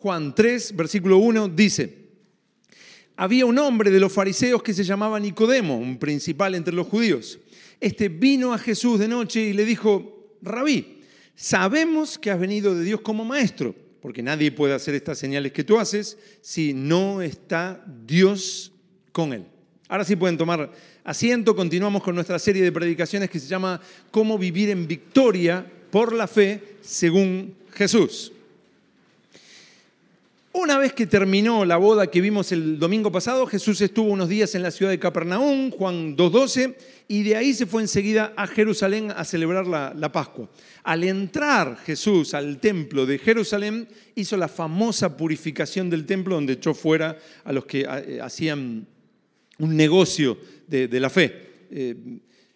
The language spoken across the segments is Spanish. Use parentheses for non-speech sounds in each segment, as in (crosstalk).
Juan 3, versículo 1 dice, había un hombre de los fariseos que se llamaba Nicodemo, un principal entre los judíos. Este vino a Jesús de noche y le dijo, rabí, sabemos que has venido de Dios como maestro, porque nadie puede hacer estas señales que tú haces si no está Dios con él. Ahora sí pueden tomar asiento, continuamos con nuestra serie de predicaciones que se llama Cómo vivir en victoria por la fe según Jesús. Una vez que terminó la boda que vimos el domingo pasado, Jesús estuvo unos días en la ciudad de Capernaum, Juan 2.12, y de ahí se fue enseguida a Jerusalén a celebrar la, Pascua. Al entrar Jesús al templo de Jerusalén, hizo la famosa purificación del templo donde echó fuera a los que eh, hacían un negocio de, la fe. Eh,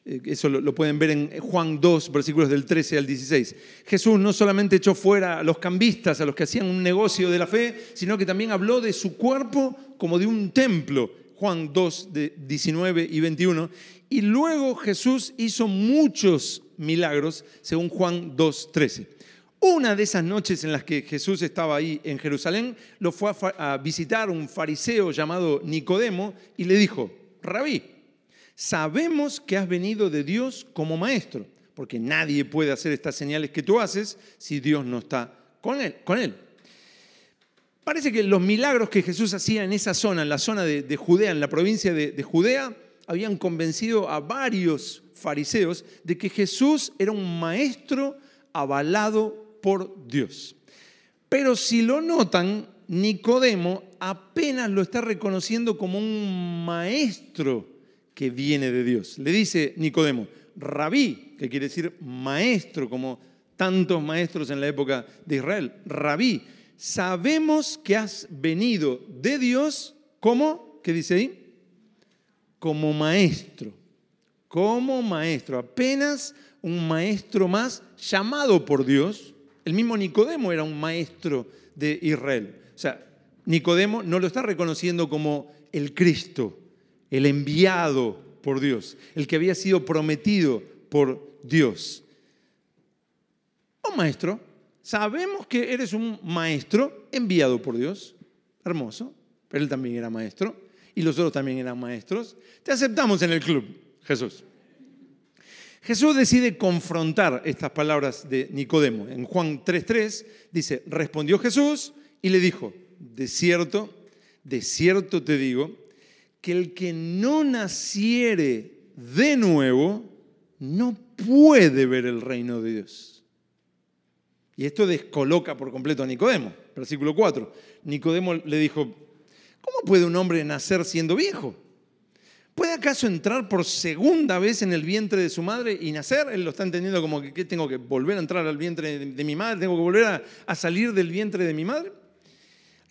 eso lo pueden ver en Juan 2, versículos del 13 al 16. Jesús no solamente echó fuera a los cambistas, a los que hacían un negocio de la fe, sino que también habló de su cuerpo como de un templo. Juan 2, 19 y 21. Y luego Jesús hizo muchos milagros, según Juan 2, 13. Una de esas noches en las que Jesús estaba ahí en Jerusalén, lo fue a visitar un fariseo llamado Nicodemo y le dijo, rabí, sabemos que has venido de Dios como maestro, porque nadie puede hacer estas señales que tú haces si Dios no está con él. Con él. Parece que los milagros que Jesús hacía en esa zona, en la zona de, Judea, en la provincia de, de Judea, habían convencido a varios fariseos de que Jesús era un maestro avalado por Dios. Pero si lo notan, Nicodemo apenas lo está reconociendo como un maestro que viene de Dios. Le dice Nicodemo, rabí, que quiere decir maestro, como tantos maestros en la época de Israel. Rabí, sabemos que has venido de Dios como, ¿qué dice ahí? Como maestro, como maestro, apenas un maestro más llamado por Dios. El mismo Nicodemo era un maestro de Israel. O sea, Nicodemo no lo está reconociendo como el Cristo, el enviado por Dios, el que había sido prometido por Dios. Oh maestro, sabemos que eres un maestro enviado por Dios. Hermoso, pero él también era maestro y los otros también eran maestros. Te aceptamos en el club, Jesús. Jesús decide confrontar estas palabras de Nicodemo. En Juan 3.3 dice, respondió Jesús y le dijo, de cierto, de cierto te digo, que el que no naciere de nuevo no puede ver el reino de Dios. Y esto descoloca por completo a Nicodemo. Versículo 4. Nicodemo le dijo, ¿cómo puede un hombre nacer siendo viejo? ¿Puede acaso entrar por segunda vez en el vientre de su madre y nacer? Él lo está entendiendo como que tengo que volver a entrar al vientre de, mi madre, tengo que volver a salir del vientre de mi madre.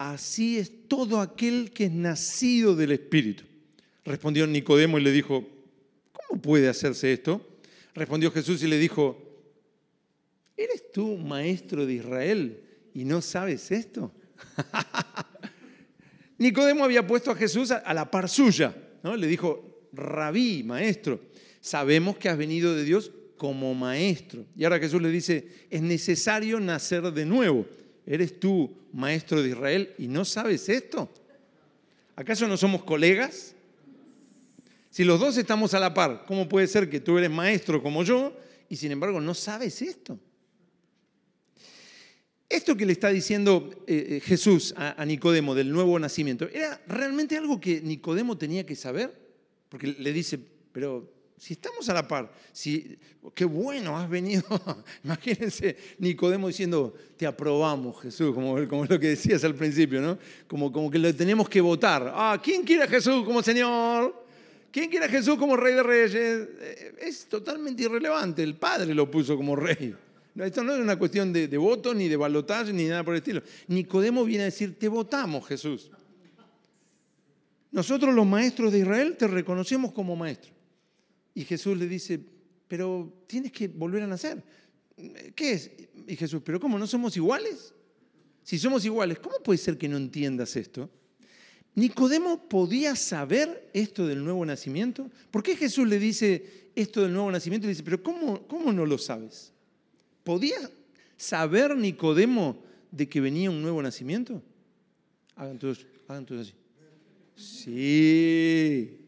así es todo aquel que es nacido del Espíritu. Respondió Nicodemo y le dijo, ¿cómo puede hacerse esto? Respondió Jesús y le dijo, ¿eres tú maestro de Israel y no sabes esto? (laughs) Nicodemo había puesto a Jesús a la par suya, ¿no? Le dijo, rabí, maestro, sabemos que has venido de Dios como maestro. Y ahora Jesús le dice, es necesario nacer de nuevo. ¿Eres tú maestro de Israel y no sabes esto? ¿Acaso no somos colegas? Si los dos estamos a la par, ¿cómo puede ser que tú eres maestro como yo y sin embargo no sabes esto? Esto que le está diciendo eh, eh, Jesús a, Nicodemo del nuevo nacimiento, ¿era realmente algo que Nicodemo tenía que saber? Porque le dice, pero si estamos a la par, si, qué bueno, has venido. (laughs) Imagínense Nicodemo diciendo, te aprobamos, Jesús, como, como lo que decías al principio, ¿no? Como, como que lo tenemos que votar. Ah, ¿quién quiere a Jesús como Señor? ¿Quién quiere a Jesús como Rey de Reyes? Eh, es totalmente irrelevante. El Padre lo puso como Rey. esto no es una cuestión de, de voto, ni de balotaje, ni nada por el estilo. Nicodemo viene a decir, te votamos, Jesús. Nosotros los maestros de Israel te reconocemos como maestro. Y Jesús le dice, pero tienes que volver a nacer. ¿Qué es? Y Jesús, pero ¿cómo? ¿No somos iguales? Si somos iguales, ¿cómo puede ser que no entiendas esto? Nicodemo podía saber esto del nuevo nacimiento. ¿Por qué Jesús le dice esto del nuevo nacimiento? Y dice, pero ¿cómo, cómo no lo sabes? ¿Podía saber Nicodemo de que venía un nuevo nacimiento? Hagan todos, hagan todos así. Sí.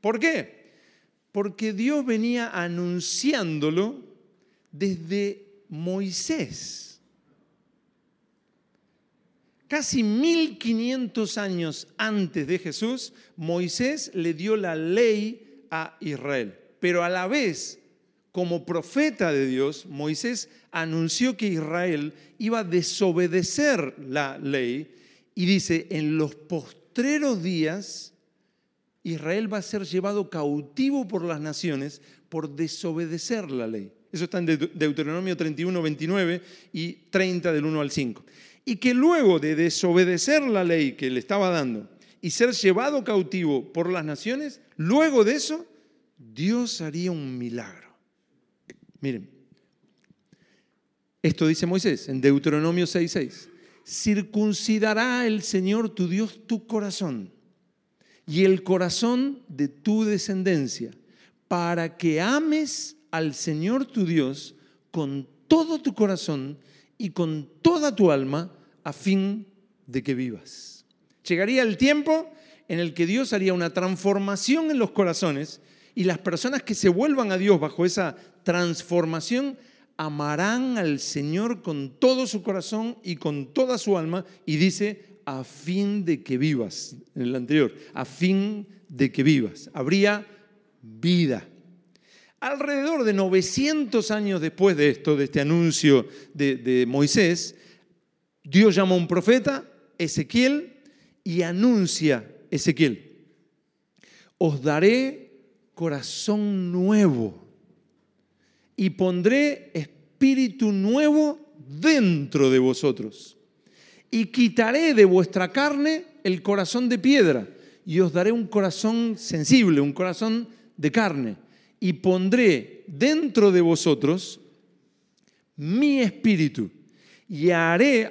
¿Por qué? Porque Dios venía anunciándolo desde Moisés. Casi 1500 años antes de Jesús, Moisés le dio la ley a Israel. Pero a la vez, como profeta de Dios, Moisés anunció que Israel iba a desobedecer la ley y dice, en los postreros días, Israel va a ser llevado cautivo por las naciones por desobedecer la ley. Eso está en Deuteronomio 31, 29 y 30 del 1 al 5. Y que luego de desobedecer la ley que le estaba dando y ser llevado cautivo por las naciones, luego de eso, Dios haría un milagro. Miren, esto dice Moisés en Deuteronomio 6, 6 circuncidará el Señor tu Dios tu corazón y el corazón de tu descendencia, para que ames al Señor tu Dios con todo tu corazón y con toda tu alma, a fin de que vivas. Llegaría el tiempo en el que Dios haría una transformación en los corazones y las personas que se vuelvan a Dios bajo esa transformación amarán al Señor con todo su corazón y con toda su alma, y dice, a fin de que vivas, en el anterior, a fin de que vivas. Habría vida. Alrededor de 900 años después de esto, de este anuncio de, de Moisés, Dios llama a un profeta, Ezequiel, y anuncia Ezequiel, os daré corazón nuevo y pondré espíritu nuevo dentro de vosotros. Y quitaré de vuestra carne el corazón de piedra y os daré un corazón sensible, un corazón de carne. Y pondré dentro de vosotros mi espíritu. Y haré,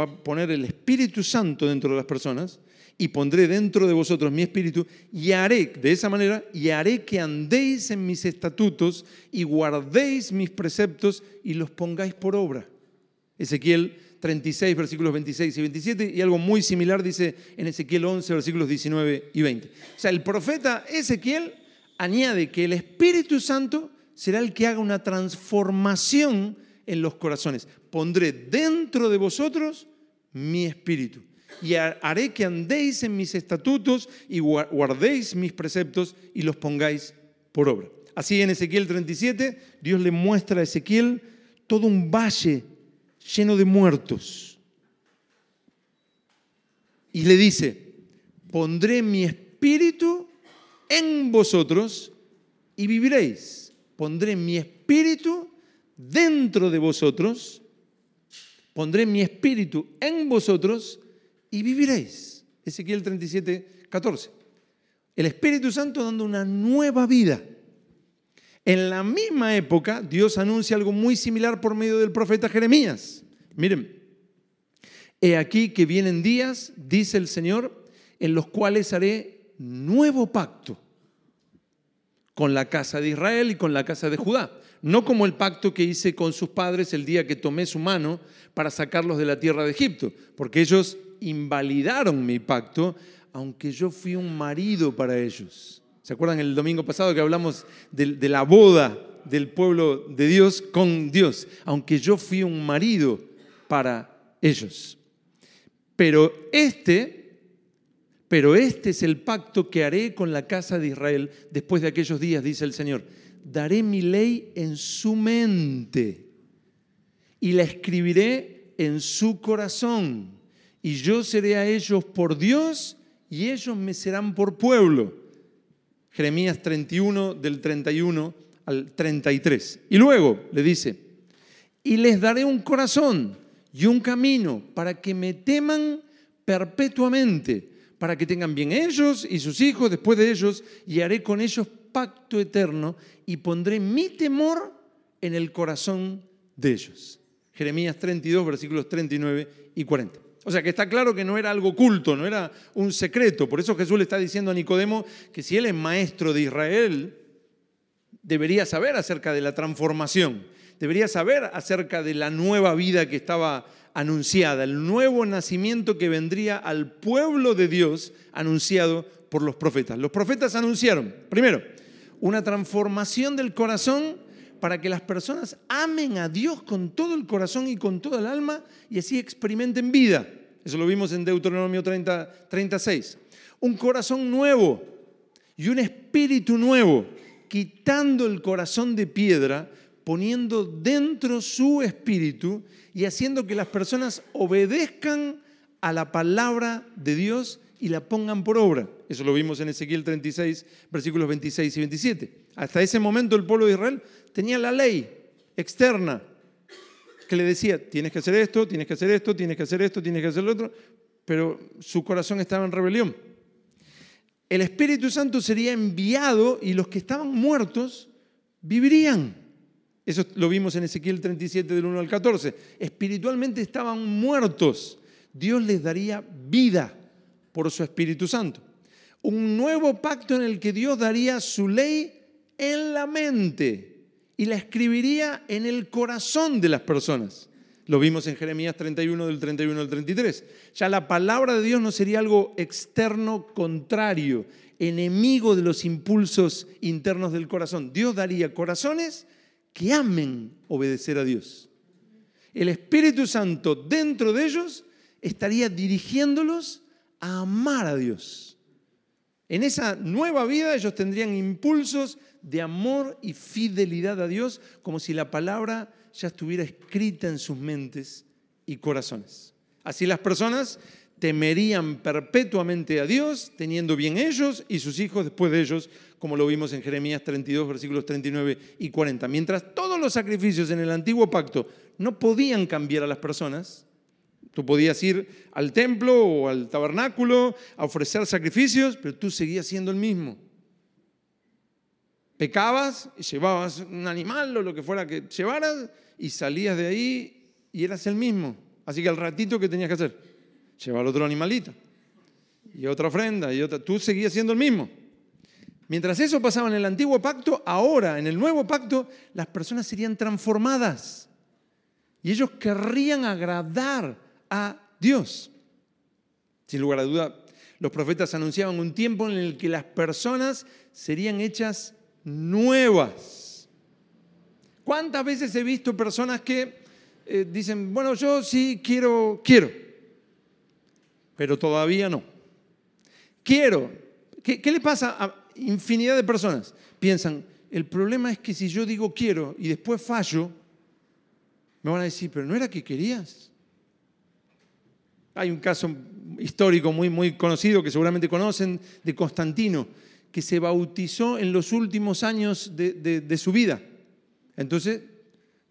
va a poner el Espíritu Santo dentro de las personas, y pondré dentro de vosotros mi espíritu y haré, de esa manera, y haré que andéis en mis estatutos y guardéis mis preceptos y los pongáis por obra. Ezequiel 36, versículos 26 y 27, y algo muy similar dice en Ezequiel 11, versículos 19 y 20. O sea, el profeta Ezequiel añade que el Espíritu Santo será el que haga una transformación en los corazones. Pondré dentro de vosotros mi espíritu y haré que andéis en mis estatutos y guardéis mis preceptos y los pongáis por obra. Así en Ezequiel 37, Dios le muestra a Ezequiel todo un valle lleno de muertos. Y le dice, pondré mi espíritu en vosotros y viviréis. Pondré mi espíritu dentro de vosotros, pondré mi espíritu en vosotros y viviréis. Ezequiel 37, 14. El Espíritu Santo dando una nueva vida. En la misma época, Dios anuncia algo muy similar por medio del profeta Jeremías. Miren, he aquí que vienen días, dice el Señor, en los cuales haré nuevo pacto con la casa de Israel y con la casa de Judá. No como el pacto que hice con sus padres el día que tomé su mano para sacarlos de la tierra de Egipto, porque ellos invalidaron mi pacto, aunque yo fui un marido para ellos. ¿Se acuerdan el domingo pasado que hablamos de, la boda del pueblo de Dios con Dios? Aunque yo fui un marido para ellos. Pero este, pero este es el pacto que haré con la casa de Israel después de aquellos días, dice el Señor. Daré mi ley en su mente y la escribiré en su corazón y yo seré a ellos por Dios y ellos me serán por pueblo. Jeremías 31 del 31 al 33. Y luego le dice, y les daré un corazón y un camino para que me teman perpetuamente, para que tengan bien ellos y sus hijos después de ellos, y haré con ellos pacto eterno y pondré mi temor en el corazón de ellos. Jeremías 32, versículos 39 y 40. O sea que está claro que no era algo oculto, no era un secreto. Por eso Jesús le está diciendo a Nicodemo que si él es maestro de Israel, debería saber acerca de la transformación, debería saber acerca de la nueva vida que estaba anunciada, el nuevo nacimiento que vendría al pueblo de Dios anunciado por los profetas. Los profetas anunciaron, primero, una transformación del corazón para que las personas amen a Dios con todo el corazón y con toda el alma y así experimenten vida. Eso lo vimos en Deuteronomio 30, 36. Un corazón nuevo y un espíritu nuevo, quitando el corazón de piedra, poniendo dentro su espíritu y haciendo que las personas obedezcan a la palabra de Dios y la pongan por obra. Eso lo vimos en Ezequiel 36, versículos 26 y 27. Hasta ese momento el pueblo de Israel tenía la ley externa que le decía, tienes que hacer esto, tienes que hacer esto, tienes que hacer esto, tienes que hacer lo otro, pero su corazón estaba en rebelión. El Espíritu Santo sería enviado y los que estaban muertos vivirían. Eso lo vimos en Ezequiel 37 del 1 al 14. Espiritualmente estaban muertos. Dios les daría vida por su Espíritu Santo. Un nuevo pacto en el que Dios daría su ley en la mente y la escribiría en el corazón de las personas. Lo vimos en Jeremías 31 del 31 al 33. Ya la palabra de Dios no sería algo externo contrario, enemigo de los impulsos internos del corazón. Dios daría corazones que amen obedecer a Dios. El Espíritu Santo dentro de ellos estaría dirigiéndolos a amar a Dios. En esa nueva vida ellos tendrían impulsos de amor y fidelidad a Dios, como si la palabra ya estuviera escrita en sus mentes y corazones. Así las personas temerían perpetuamente a Dios, teniendo bien ellos y sus hijos después de ellos, como lo vimos en Jeremías 32, versículos 39 y 40. Mientras todos los sacrificios en el antiguo pacto no podían cambiar a las personas, Tú podías ir al templo o al tabernáculo a ofrecer sacrificios, pero tú seguías siendo el mismo. Pecabas y llevabas un animal o lo que fuera que llevaras y salías de ahí y eras el mismo. Así que al ratito, ¿qué tenías que hacer? Llevar otro animalito y otra ofrenda y otra. Tú seguías siendo el mismo. Mientras eso pasaba en el antiguo pacto, ahora en el nuevo pacto las personas serían transformadas y ellos querrían agradar a Dios. Sin lugar a duda, los profetas anunciaban un tiempo en el que las personas serían hechas nuevas. ¿Cuántas veces he visto personas que eh, dicen, bueno, yo sí quiero, quiero, pero todavía no? Quiero. ¿Qué, ¿Qué le pasa a infinidad de personas? Piensan, el problema es que si yo digo quiero y después fallo, me van a decir, pero no era que querías. Hay un caso histórico muy, muy conocido que seguramente conocen de Constantino, que se bautizó en los últimos años de, su vida. Entonces,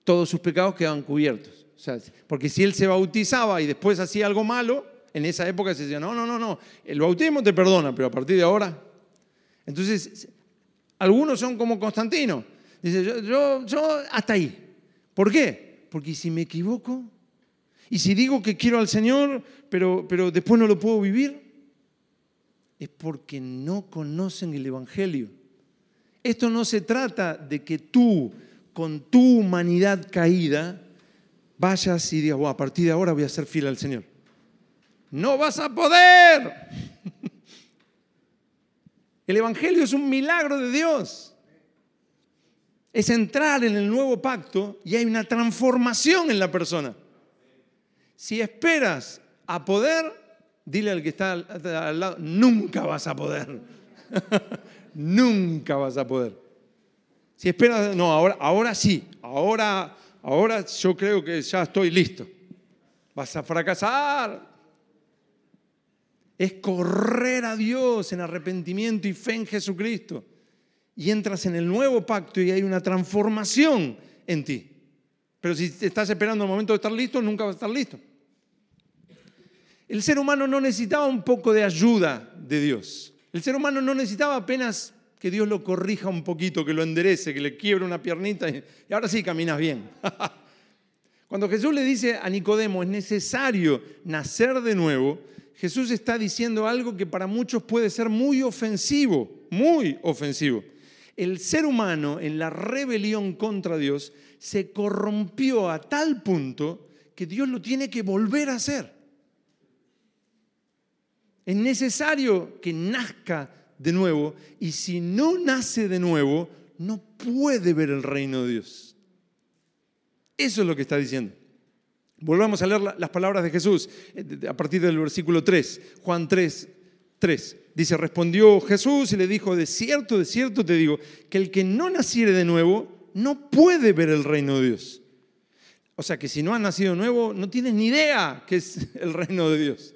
todos sus pecados quedaban cubiertos. porque si él se bautizaba y después hacía algo malo, en esa época se decía, no, no, no, no, el bautismo te perdona, pero a partir de ahora. Entonces, algunos son como Constantino. Dice, yo, yo, yo hasta ahí. ¿Por qué? Porque si me equivoco, y si digo que quiero al Señor, pero, pero después no lo puedo vivir, es porque no conocen el Evangelio. Esto no se trata de que tú, con tu humanidad caída, vayas y digas, a partir de ahora voy a ser fiel al Señor. No vas a poder. (laughs) El Evangelio es un milagro de Dios. Es entrar en el nuevo pacto y hay una transformación en la persona. Si esperas a poder, dile al que está al lado, nunca vas a poder. (laughs) nunca vas a poder. Si esperas, no, ahora, ahora sí, ahora, ahora yo creo que ya estoy listo. Vas a fracasar. Es correr a Dios en arrepentimiento y fe en Jesucristo. Y entras en el nuevo pacto y hay una transformación en ti. Pero si estás esperando el momento de estar listo, nunca vas a estar listo. El ser humano no necesitaba un poco de ayuda de Dios. El ser humano no necesitaba apenas que Dios lo corrija un poquito, que lo enderece, que le quiebre una piernita y, ahora sí caminas bien. (laughs) Cuando Jesús le dice a Nicodemo, es necesario nacer de nuevo, Jesús está diciendo algo que para muchos puede ser muy ofensivo, muy ofensivo. El ser humano en la rebelión contra Dios se corrompió a tal punto que Dios lo tiene que volver a hacer. Es necesario que nazca de nuevo y si no nace de nuevo, no puede ver el reino de Dios. Eso es lo que está diciendo. Volvamos a leer las palabras de Jesús eh, a partir del versículo 3, Juan 3, 3. Dice, respondió Jesús y le dijo, de cierto, de cierto te digo, que el que no naciere de nuevo no puede ver el reino de Dios. O sea que si no has nacido nuevo, no tienes ni idea qué es el reino de Dios.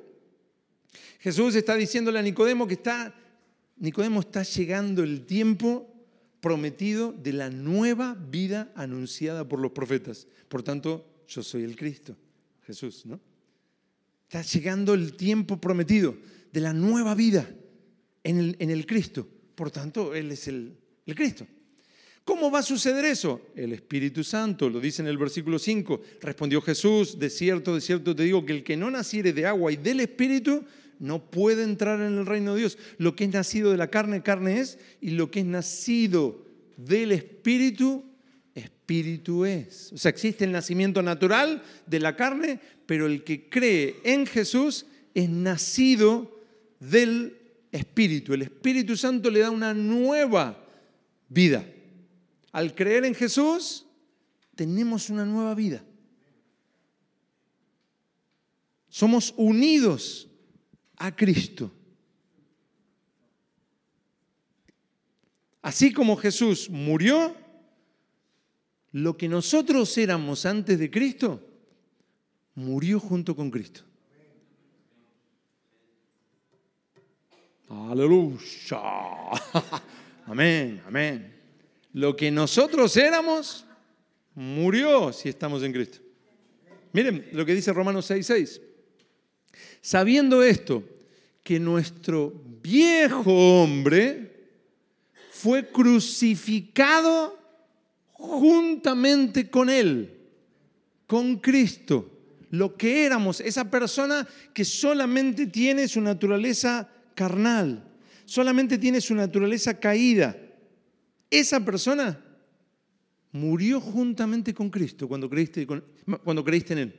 Jesús está diciéndole a Nicodemo que está, Nicodemo está llegando el tiempo prometido de la nueva vida anunciada por los profetas. Por tanto, yo soy el Cristo, Jesús, ¿no? Está llegando el tiempo prometido de la nueva vida en el, en el Cristo. Por tanto, Él es el, el Cristo. ¿Cómo va a suceder eso? El Espíritu Santo, lo dice en el versículo 5. Respondió Jesús, de cierto, de cierto te digo que el que no naciere de agua y del Espíritu no puede entrar en el reino de Dios. Lo que es nacido de la carne, carne es, y lo que es nacido del Espíritu, Espíritu es. O sea, existe el nacimiento natural de la carne, pero el que cree en Jesús es nacido del Espíritu. El Espíritu Santo le da una nueva vida. Al creer en Jesús, tenemos una nueva vida. Somos unidos a Cristo. Así como Jesús murió, lo que nosotros éramos antes de Cristo, murió junto con Cristo. Aleluya. (laughs) Amén, amén. Lo que nosotros éramos, murió si estamos en Cristo. Miren lo que dice Romanos 6:6. Sabiendo esto, que nuestro viejo hombre fue crucificado juntamente con Él, con Cristo. Lo que éramos, esa persona que solamente tiene su naturaleza carnal, solamente tiene su naturaleza caída. Esa persona murió juntamente con Cristo cuando creíste, en Él.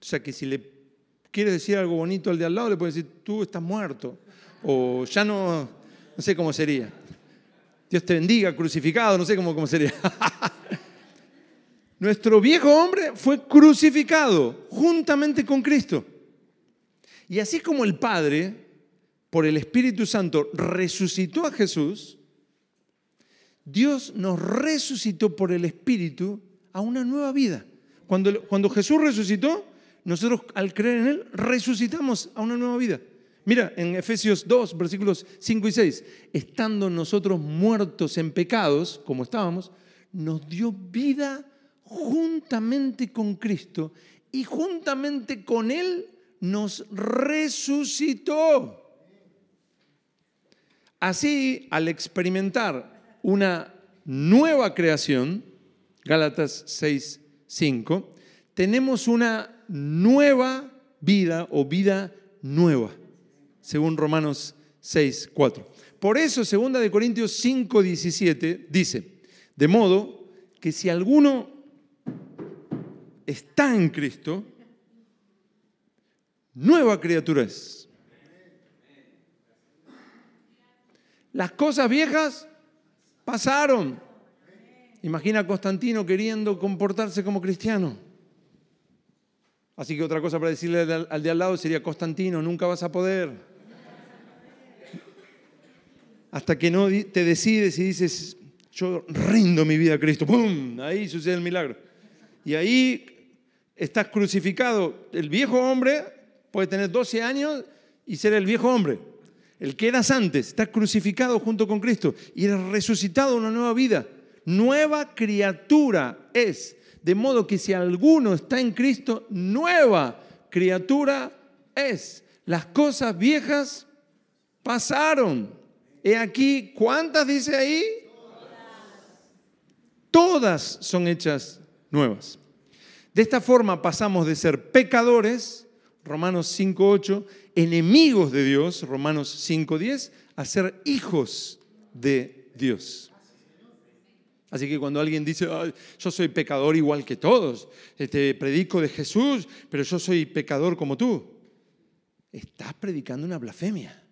O sea que si le quiere decir algo bonito al de al lado, le puede decir, tú estás muerto. O ya no, no sé cómo sería. Dios te bendiga, crucificado, no sé cómo, cómo sería. (laughs) Nuestro viejo hombre fue crucificado juntamente con Cristo. Y así como el Padre, por el Espíritu Santo, resucitó a Jesús, Dios nos resucitó por el Espíritu a una nueva vida. Cuando, cuando Jesús resucitó, nosotros al creer en Él resucitamos a una nueva vida. Mira, en Efesios 2, versículos 5 y 6, estando nosotros muertos en pecados, como estábamos, nos dio vida juntamente con Cristo y juntamente con Él nos resucitó. Así, al experimentar una nueva creación, Gálatas 6, 5, tenemos una nueva vida o vida nueva, según Romanos 6, 4. Por eso, segunda de Corintios 5, 17 dice, de modo que si alguno está en Cristo, nueva criatura es. Las cosas viejas pasaron. Imagina a Constantino queriendo comportarse como cristiano. Así que otra cosa para decirle al de al lado sería, Constantino, nunca vas a poder. Hasta que no te decides y dices, yo rindo mi vida a Cristo. ¡Pum! Ahí sucede el milagro. Y ahí estás crucificado. El viejo hombre puede tener 12 años y ser el viejo hombre. El que eras antes, está crucificado junto con Cristo y eres resucitado a una nueva vida. Nueva criatura es. De modo que si alguno está en Cristo, nueva criatura es. Las cosas viejas pasaron. He aquí, ¿cuántas dice ahí? Todas son hechas nuevas. De esta forma pasamos de ser pecadores, Romanos 5.8, enemigos de Dios, Romanos 5.10, a ser hijos de Dios. Así que cuando alguien dice, yo soy pecador igual que todos, te este, predico de Jesús, pero yo soy pecador como tú, estás predicando una blasfemia.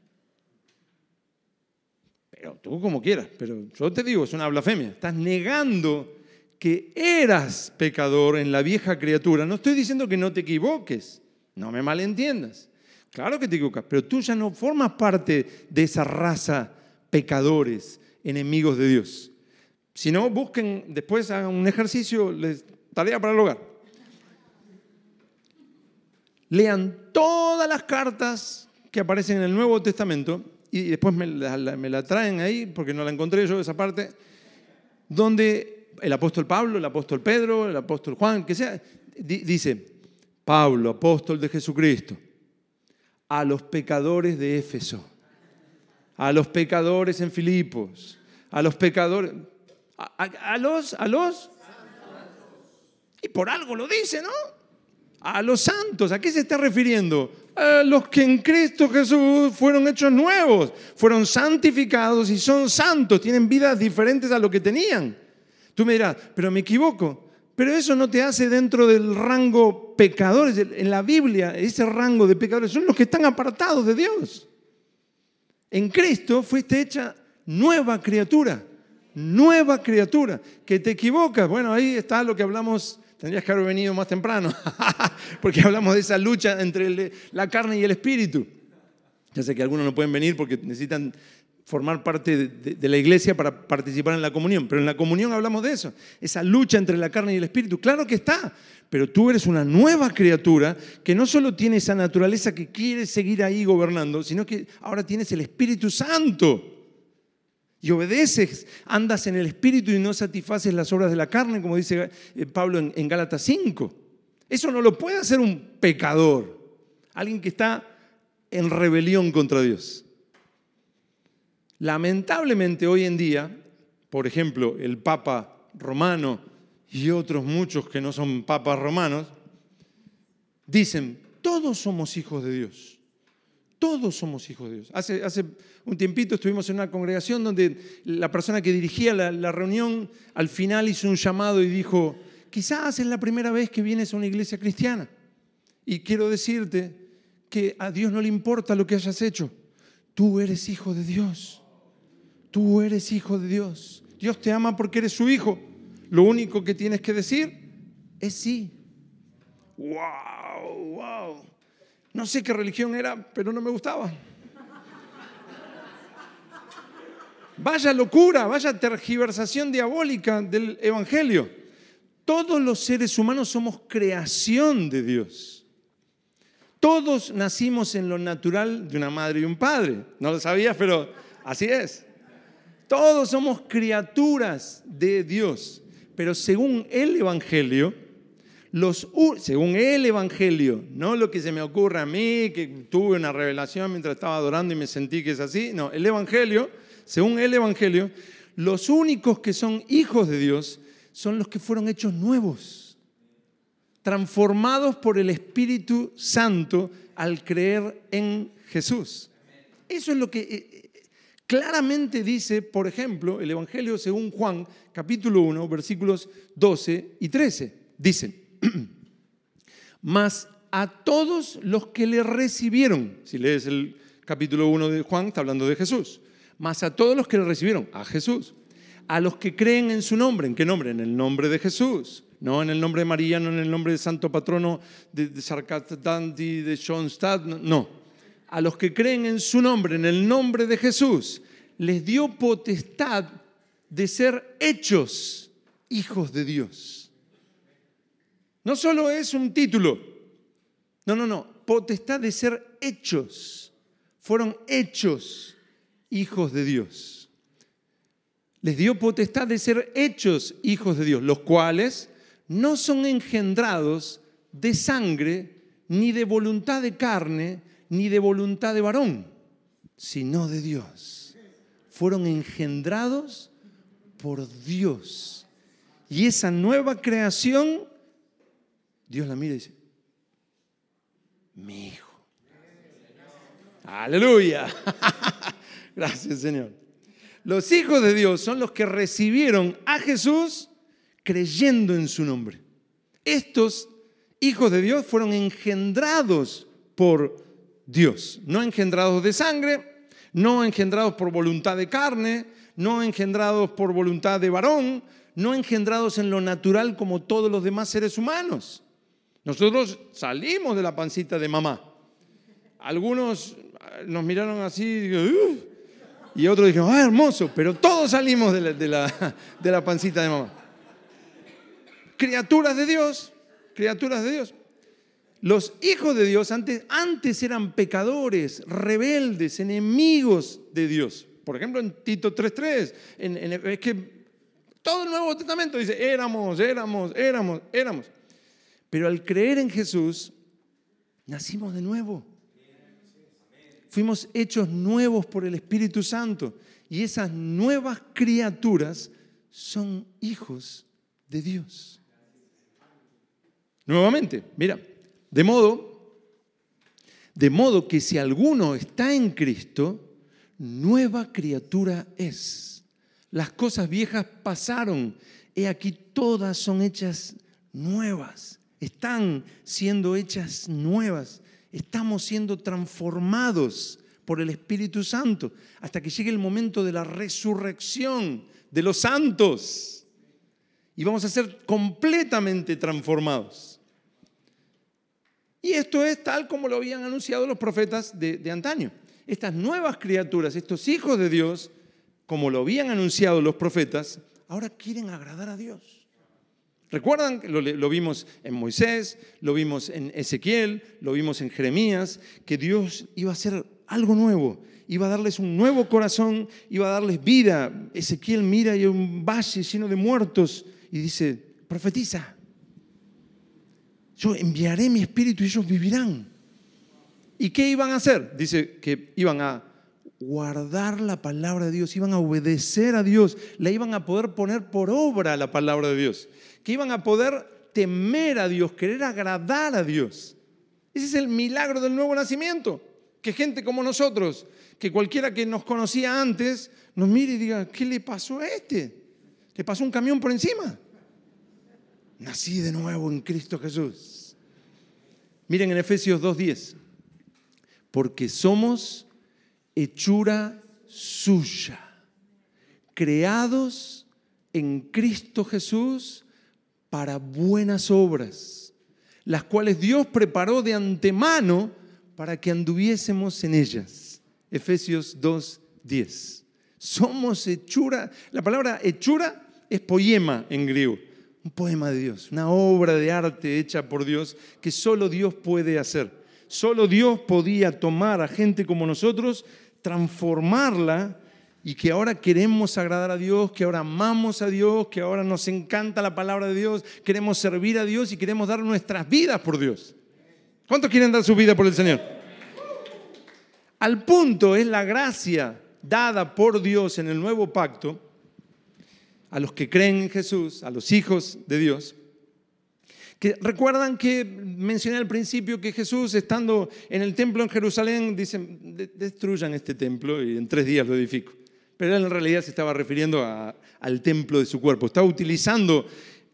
Pero tú como quieras, pero yo te digo, es una blasfemia. Estás negando que eras pecador en la vieja criatura. No estoy diciendo que no te equivoques, no me malentiendas. Claro que te equivocas, pero tú ya no formas parte de esa raza pecadores, enemigos de Dios. Si no, busquen después hagan un ejercicio, les, tarea para el hogar. Lean todas las cartas que aparecen en el Nuevo Testamento y después me la, traen ahí, porque no la encontré yo esa parte, donde el apóstol Pablo, el apóstol Pedro, el apóstol Juan, que sea, dice, Pablo, apóstol de Jesucristo, a los pecadores de Éfeso, a los pecadores en Filipos, a los pecadores, a, los, a los, y por algo lo dice, ¿no? A los santos, ¿a qué se está refiriendo? A los que en Cristo Jesús fueron hechos nuevos, fueron santificados y son santos, tienen vidas diferentes a lo que tenían. Tú me dirás, pero me equivoco. Pero eso no te hace dentro del rango pecadores. En la Biblia, ese rango de pecadores son los que están apartados de Dios. En Cristo fuiste hecha nueva criatura nueva criatura. Que te equivocas, bueno, ahí está lo que hablamos, tendrías que haber venido más temprano, (laughs) porque hablamos de esa lucha entre la carne y el espíritu. Ya sé que algunos no pueden venir porque necesitan formar parte de, la iglesia para participar en la comunión, pero en la comunión hablamos de eso, esa lucha entre la carne y el espíritu. Claro que está, pero tú eres una nueva criatura que no solo tiene esa naturaleza que quiere seguir ahí gobernando, sino que ahora tienes el Espíritu Santo y obedeces, andas en el espíritu y no satisfaces las obras de la carne, como dice eh, Pablo en, Gálatas 5. Eso no lo puede hacer un pecador, alguien que está en rebelión contra Dios. Lamentablemente hoy en día, por ejemplo, el Papa romano y otros muchos que no son papas romanos, dicen, todos somos hijos de Dios. Todos somos hijos de Dios. Hace, un tiempito estuvimos en una congregación donde la persona que dirigía la, reunión al final hizo un llamado y dijo, quizás es la primera vez que vienes a una iglesia cristiana. Y quiero decirte que a Dios no le importa lo que hayas hecho. Tú eres hijo de Dios. Tú eres hijo de Dios. Dios te ama porque eres su hijo. Lo único que tienes que decir es sí. ¡Wow! ¡Wow! No sé qué religión era, pero no me gustaba. Vaya locura, vaya tergiversación diabólica del Evangelio. Todos los seres humanos somos creación de Dios. Todos nacimos en lo natural de una madre y un padre. No lo sabías, pero así es. Todos somos criaturas de Dios. Pero según el Evangelio, los, según el Evangelio, no lo que se me ocurre a mí, que tuve una revelación mientras estaba adorando y me sentí que es así, no, el Evangelio, según el Evangelio, los únicos que son hijos de Dios son los que fueron hechos nuevos, transformados por el Espíritu Santo al creer en Jesús. Eso es lo que eh, claramente dice, por ejemplo, el Evangelio según Juan, capítulo 1, versículos 12 y 13. Dice, (clears throat) mas a todos los que le recibieron, si lees el capítulo 1 de Juan, está hablando de Jesús, mas a todos los que le recibieron, a Jesús, a los que creen en su nombre. ¿En qué nombre? En el nombre de Jesús. No en el nombre de María, no en el nombre de Santo Patrono de, de de Schoenstatt, no. A los que creen en su nombre, en el nombre de Jesús, les dio potestad de ser hechos hijos de Dios. No solo es un título, no, no, no, potestad de ser hechos. Fueron hechos hijos de Dios. Les dio potestad de ser hechos hijos de Dios, los cuales no son engendrados de sangre, ni de voluntad de carne, ni de voluntad de varón, sino de Dios. Fueron engendrados por Dios. Y esa nueva creación, Dios la mira y dice, mi hijo. Aleluya. (laughs) Gracias Señor. Los hijos de Dios son los que recibieron a Jesús creyendo en su nombre. Estos hijos de Dios fueron engendrados por Dios, no engendrados de sangre, no engendrados por voluntad de carne, no engendrados por voluntad de varón, no engendrados en lo natural como todos los demás seres humanos. Nosotros salimos de la pancita de mamá. Algunos nos miraron así y otros dijeron, ah, hermoso, pero todos salimos de la, (laughs) de la pancita de mamá. Criaturas de Dios, criaturas de Dios. Los hijos de Dios antes, antes eran pecadores, rebeldes, enemigos de Dios. Por ejemplo, en Tito 3.3, es que todo el Nuevo Testamento dice, éramos, éramos, éramos, éramos. Pero al creer en Jesús, nacimos de nuevo. Fuimos hechos nuevos por el Espíritu Santo. Y esas nuevas criaturas son hijos de Dios. Nuevamente, mira, de modo, de modo que si alguno está en Cristo, nueva criatura es. Las cosas viejas pasaron, he aquí todas son hechas nuevas, están siendo hechas nuevas, estamos siendo transformados por el Espíritu Santo hasta que llegue el momento de la resurrección de los santos y vamos a ser completamente transformados. Y esto es tal como lo habían anunciado los profetas de, antaño. Estas nuevas criaturas, estos hijos de Dios, como lo habían anunciado los profetas, ahora quieren agradar a Dios. ¿Recuerdan? Lo, lo vimos en Moisés, lo vimos en Ezequiel, lo vimos en Jeremías, que Dios iba a hacer algo nuevo, iba a darles un nuevo corazón, iba a darles vida. Ezequiel mira y hay un valle lleno de muertos y dice, profetiza, yo enviaré mi espíritu y ellos vivirán. ¿Y qué iban a hacer? Dice que iban a guardar la palabra de Dios, iban a obedecer a Dios, la iban a poder poner por obra la palabra de Dios, que iban a poder temer a Dios, querer agradar a Dios. Ese es el milagro del nuevo nacimiento, que gente como nosotros, que cualquiera que nos conocía antes, nos mire y diga, ¿qué le pasó a este? ¿Le pasó un camión por encima? Nací de nuevo en Cristo Jesús. Miren en Efesios 2.10, porque somos hechura suya, creados en Cristo Jesús para buenas obras, las cuales Dios preparó de antemano para que anduviésemos en ellas. Efesios 2.10. Somos hechura, la palabra hechura es poema en griego un poema de Dios, una obra de arte hecha por Dios que solo Dios puede hacer. Solo Dios podía tomar a gente como nosotros, transformarla y que ahora queremos agradar a Dios, que ahora amamos a Dios, que ahora nos encanta la palabra de Dios, queremos servir a Dios y queremos dar nuestras vidas por Dios. ¿Cuántos quieren dar su vida por el Señor? Al punto es la gracia dada por Dios en el nuevo pacto a los que creen en Jesús, a los hijos de Dios, recuerdan que mencioné al principio que Jesús, estando en el templo en Jerusalén, dice, destruyan este templo y en tres días lo edifico. Pero él en realidad se estaba refiriendo al templo de su cuerpo. Estaba utilizando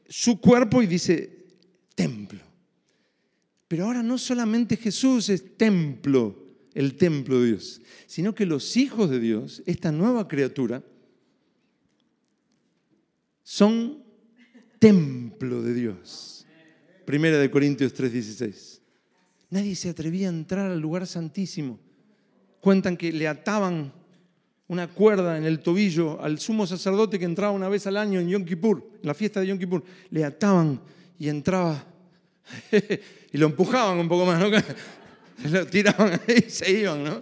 su cuerpo y dice, templo. Pero ahora no solamente Jesús es templo, el templo de Dios, sino que los hijos de Dios, esta nueva criatura, son templo de Dios. Primera de Corintios 3:16. Nadie se atrevía a entrar al lugar santísimo. Cuentan que le ataban una cuerda en el tobillo al sumo sacerdote que entraba una vez al año en Yom Kippur, en la fiesta de Yom Kippur. Le ataban y entraba (laughs) y lo empujaban un poco más, ¿no? (laughs) Lo tiraban y se iban, ¿no?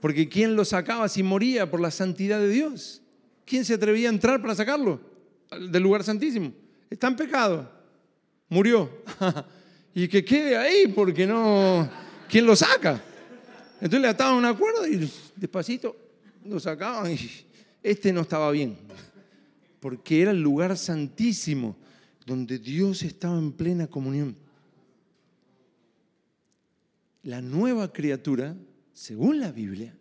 Porque ¿quién lo sacaba si moría por la santidad de Dios? ¿Quién se atrevía a entrar para sacarlo del lugar santísimo? Está en pecado. Murió. (laughs) y que quede ahí porque no... ¿Quién lo saca? Entonces le ataban una cuerda y despacito lo sacaban y este no estaba bien. Porque era el lugar santísimo donde Dios estaba en plena comunión. La nueva criatura, según la Biblia,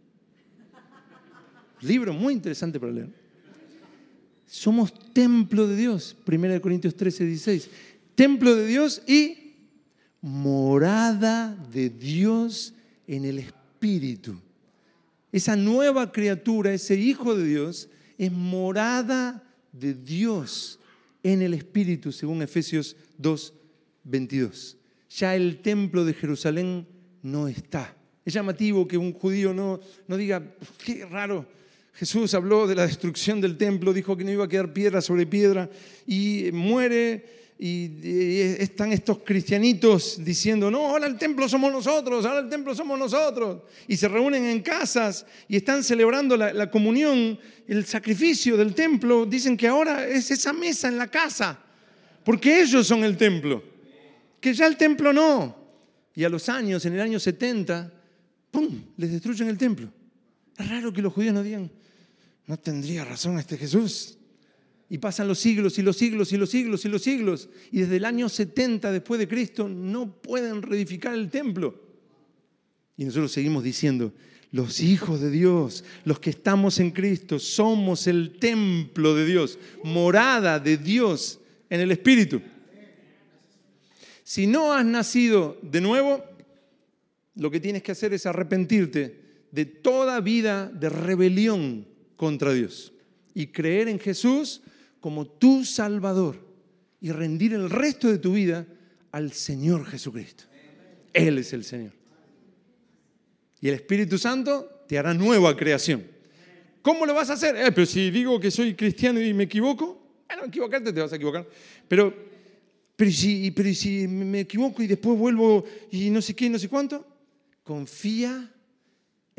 libro muy interesante para leer, somos templo de Dios, 1 Corintios 13, 16. Templo de Dios y morada de Dios en el Espíritu. Esa nueva criatura, ese Hijo de Dios, es morada de Dios en el Espíritu, según Efesios 2, 22. Ya el templo de Jerusalén no está. Es llamativo que un judío no, no diga, qué raro, Jesús habló de la destrucción del templo, dijo que no iba a quedar piedra sobre piedra y muere y están estos cristianitos diciendo, no, ahora el templo somos nosotros, ahora el templo somos nosotros. Y se reúnen en casas y están celebrando la, comunión, el sacrificio del templo. Dicen que ahora es esa mesa en la casa, porque ellos son el templo, que ya el templo no. Y a los años, en el año 70, ¡pum!, les destruyen el templo. Es raro que los judíos no digan, no tendría razón este Jesús. Y pasan los siglos y los siglos y los siglos y los siglos. Y desde el año 70 después de Cristo no pueden reedificar el templo. Y nosotros seguimos diciendo, los hijos de Dios, los que estamos en Cristo, somos el templo de Dios, morada de Dios en el Espíritu. Si no has nacido de nuevo, lo que tienes que hacer es arrepentirte de toda vida de rebelión contra Dios y creer en Jesús como tu Salvador y rendir el resto de tu vida al Señor Jesucristo. Él es el Señor. Y el Espíritu Santo te hará nueva creación. ¿Cómo lo vas a hacer? Eh, pero si digo que soy cristiano y me equivoco, bueno, equivocarte te vas a equivocar. Pero, pero, si, pero si me equivoco y después vuelvo y no sé qué, no sé cuánto, confía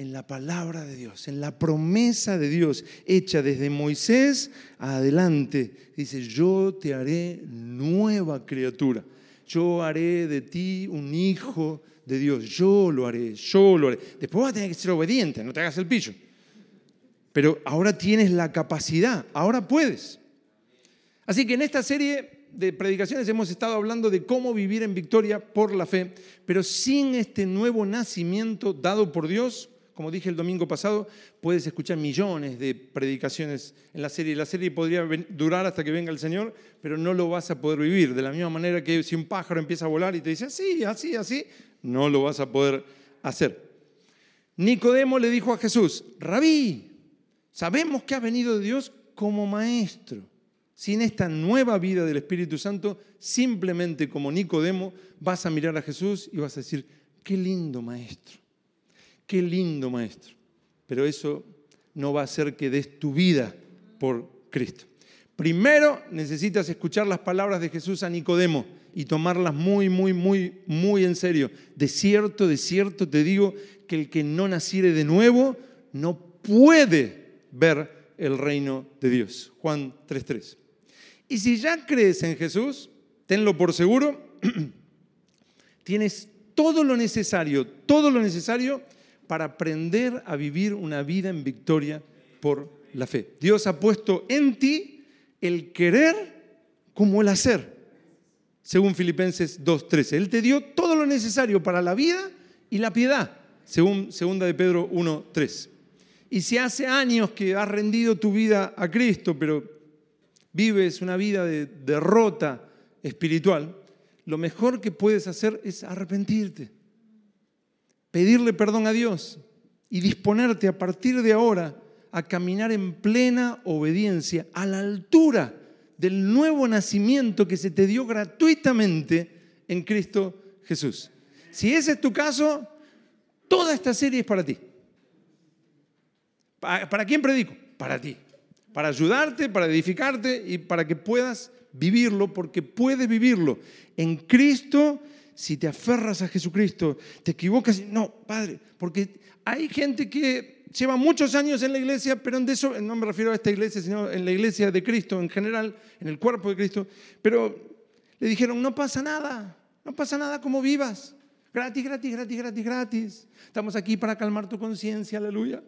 en la palabra de Dios, en la promesa de Dios hecha desde Moisés adelante. Dice, yo te haré nueva criatura. Yo haré de ti un hijo de Dios. Yo lo haré, yo lo haré. Después vas a tener que ser obediente, no te hagas el pillo. Pero ahora tienes la capacidad, ahora puedes. Así que en esta serie de predicaciones hemos estado hablando de cómo vivir en victoria por la fe, pero sin este nuevo nacimiento dado por Dios, como dije el domingo pasado, puedes escuchar millones de predicaciones en la serie. La serie podría durar hasta que venga el Señor, pero no lo vas a poder vivir. De la misma manera que si un pájaro empieza a volar y te dice así, así, así, no lo vas a poder hacer. Nicodemo le dijo a Jesús, Rabí, sabemos que has venido de Dios como maestro. Sin esta nueva vida del Espíritu Santo, simplemente como Nicodemo, vas a mirar a Jesús y vas a decir, qué lindo maestro. Qué lindo maestro. Pero eso no va a hacer que des tu vida por Cristo. Primero necesitas escuchar las palabras de Jesús a Nicodemo y tomarlas muy, muy, muy, muy en serio. De cierto, de cierto te digo que el que no naciere de nuevo no puede ver el reino de Dios. Juan 3.3. Y si ya crees en Jesús, tenlo por seguro, (clears throat) tienes todo lo necesario, todo lo necesario para aprender a vivir una vida en victoria por la fe. Dios ha puesto en ti el querer como el hacer, según Filipenses 2.13. Él te dio todo lo necesario para la vida y la piedad, según 2 de Pedro 1.3. Y si hace años que has rendido tu vida a Cristo, pero vives una vida de derrota espiritual, lo mejor que puedes hacer es arrepentirte pedirle perdón a Dios y disponerte a partir de ahora a caminar en plena obediencia a la altura del nuevo nacimiento que se te dio gratuitamente en Cristo Jesús. Si ese es tu caso, toda esta serie es para ti. ¿Para quién predico? Para ti. Para ayudarte, para edificarte y para que puedas vivirlo, porque puedes vivirlo. En Cristo, si te aferras a Jesucristo, te equivocas. No, Padre, porque hay gente que lleva muchos años en la iglesia, pero de eso, no me refiero a esta iglesia, sino en la iglesia de Cristo en general, en el cuerpo de Cristo, pero le dijeron, no pasa nada, no pasa nada como vivas. Gratis, gratis, gratis, gratis, gratis. Estamos aquí para calmar tu conciencia, aleluya.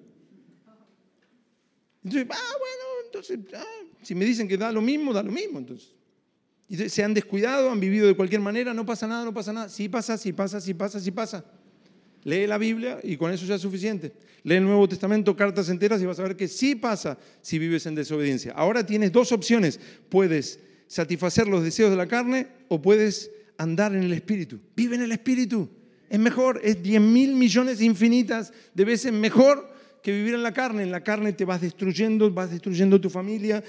Entonces, ah, bueno, entonces, ah, si me dicen que da lo mismo, da lo mismo, entonces. Se han descuidado, han vivido de cualquier manera, no pasa nada, no pasa nada. Sí pasa, sí pasa, sí pasa, sí pasa. Lee la Biblia y con eso ya es suficiente. Lee el Nuevo Testamento, cartas enteras y vas a ver que sí pasa si vives en desobediencia. Ahora tienes dos opciones. Puedes satisfacer los deseos de la carne o puedes andar en el Espíritu. Vive en el Espíritu. Es mejor, es 10 mil millones infinitas de veces mejor que vivir en la carne. En la carne te vas destruyendo, vas destruyendo tu familia,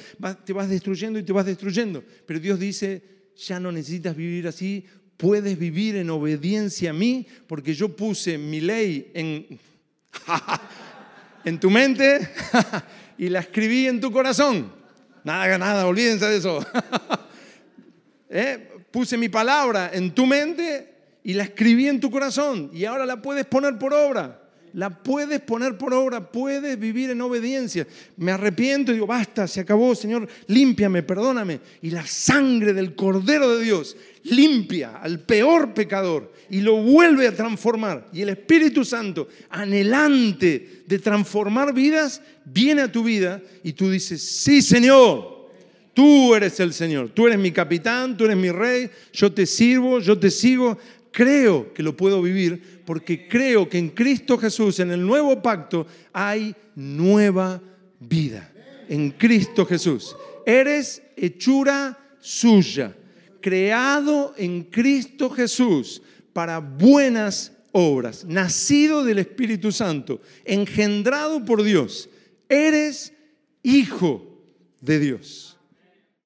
te vas destruyendo y te vas destruyendo. Pero Dios dice, ya no necesitas vivir así, puedes vivir en obediencia a mí, porque yo puse mi ley en, (laughs) en tu mente (laughs) y la escribí en tu corazón. Nada, nada, olvídense de eso. (laughs) ¿Eh? Puse mi palabra en tu mente y la escribí en tu corazón y ahora la puedes poner por obra la puedes poner por obra, puedes vivir en obediencia. Me arrepiento y digo, basta, se acabó, Señor, límpiame, perdóname. Y la sangre del Cordero de Dios limpia al peor pecador y lo vuelve a transformar. Y el Espíritu Santo, anhelante de transformar vidas, viene a tu vida y tú dices, sí, Señor. Tú eres el Señor, tú eres mi capitán, tú eres mi rey, yo te sirvo, yo te sigo, creo que lo puedo vivir porque creo que en Cristo Jesús, en el nuevo pacto, hay nueva vida. En Cristo Jesús. Eres hechura suya, creado en Cristo Jesús para buenas obras, nacido del Espíritu Santo, engendrado por Dios. Eres hijo de Dios.